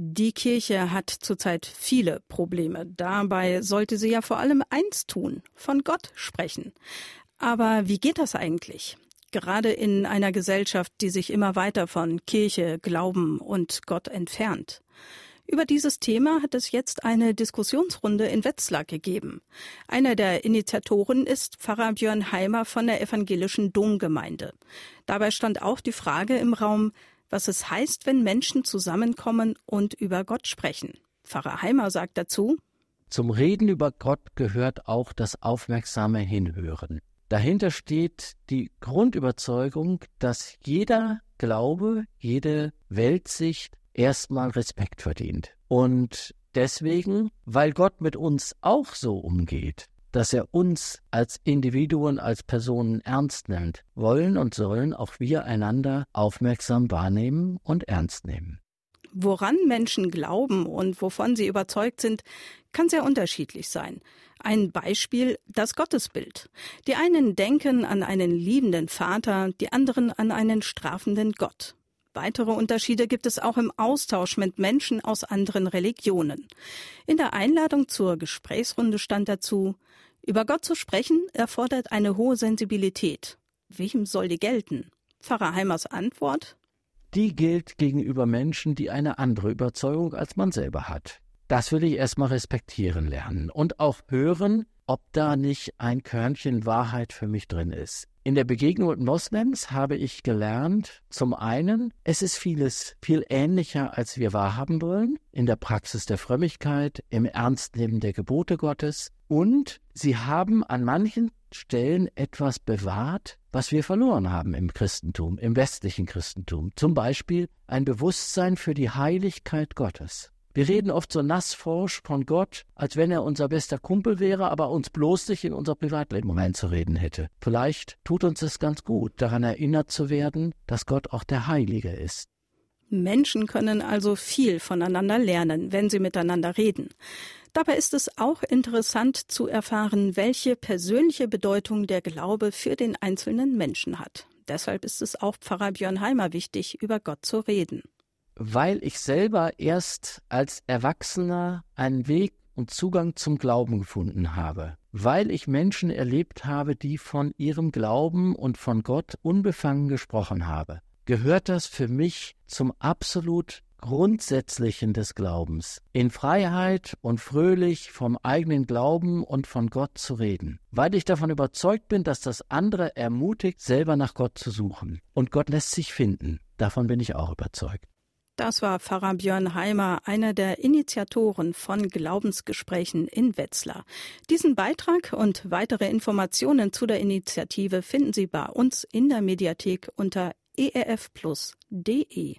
Die Kirche hat zurzeit viele Probleme. Dabei sollte sie ja vor allem eins tun, von Gott sprechen. Aber wie geht das eigentlich? Gerade in einer Gesellschaft, die sich immer weiter von Kirche, Glauben und Gott entfernt. Über dieses Thema hat es jetzt eine Diskussionsrunde in Wetzlar gegeben. Einer der Initiatoren ist Pfarrer Björn Heimer von der evangelischen Domgemeinde. Dabei stand auch die Frage im Raum, was es heißt, wenn Menschen zusammenkommen und über Gott sprechen. Pfarrer Heimer sagt dazu, Zum Reden über Gott gehört auch das aufmerksame Hinhören. Dahinter steht die Grundüberzeugung, dass jeder Glaube, jede Weltsicht erstmal Respekt verdient. Und deswegen, weil Gott mit uns auch so umgeht, dass er uns als Individuen, als Personen ernst nimmt, wollen und sollen auch wir einander aufmerksam wahrnehmen und ernst nehmen. Woran Menschen glauben und wovon sie überzeugt sind, kann sehr unterschiedlich sein. Ein Beispiel das Gottesbild. Die einen denken an einen liebenden Vater, die anderen an einen strafenden Gott. Weitere Unterschiede gibt es auch im Austausch mit Menschen aus anderen Religionen. In der Einladung zur Gesprächsrunde stand dazu, über Gott zu sprechen erfordert eine hohe Sensibilität. Wem soll die gelten? Pfarrer Heimers Antwort? Die gilt gegenüber Menschen, die eine andere Überzeugung als man selber hat. Das will ich erstmal respektieren lernen und auch hören, ob da nicht ein Körnchen Wahrheit für mich drin ist. In der Begegnung mit Moslems habe ich gelernt, zum einen, es ist vieles viel ähnlicher, als wir wahrhaben wollen, in der Praxis der Frömmigkeit, im Ernstnehmen der Gebote Gottes, und sie haben an manchen Stellen etwas bewahrt, was wir verloren haben im Christentum, im westlichen Christentum. Zum Beispiel ein Bewusstsein für die Heiligkeit Gottes. Wir reden oft so nassforsch von Gott, als wenn er unser bester Kumpel wäre, aber uns bloß nicht in unser Privatleben reinzureden hätte. Vielleicht tut uns es ganz gut, daran erinnert zu werden, dass Gott auch der Heilige ist. Menschen können also viel voneinander lernen, wenn sie miteinander reden. Dabei ist es auch interessant zu erfahren, welche persönliche Bedeutung der Glaube für den einzelnen Menschen hat. Deshalb ist es auch Pfarrer Björn Heimer wichtig, über Gott zu reden weil ich selber erst als Erwachsener einen Weg und Zugang zum Glauben gefunden habe, weil ich Menschen erlebt habe, die von ihrem Glauben und von Gott unbefangen gesprochen habe, gehört das für mich zum absolut Grundsätzlichen des Glaubens, in Freiheit und fröhlich vom eigenen Glauben und von Gott zu reden, weil ich davon überzeugt bin, dass das andere ermutigt, selber nach Gott zu suchen. Und Gott lässt sich finden. Davon bin ich auch überzeugt. Das war Pfarrer Björn Heimer, einer der Initiatoren von Glaubensgesprächen in Wetzlar. Diesen Beitrag und weitere Informationen zu der Initiative finden Sie bei uns in der Mediathek unter erfplus.de.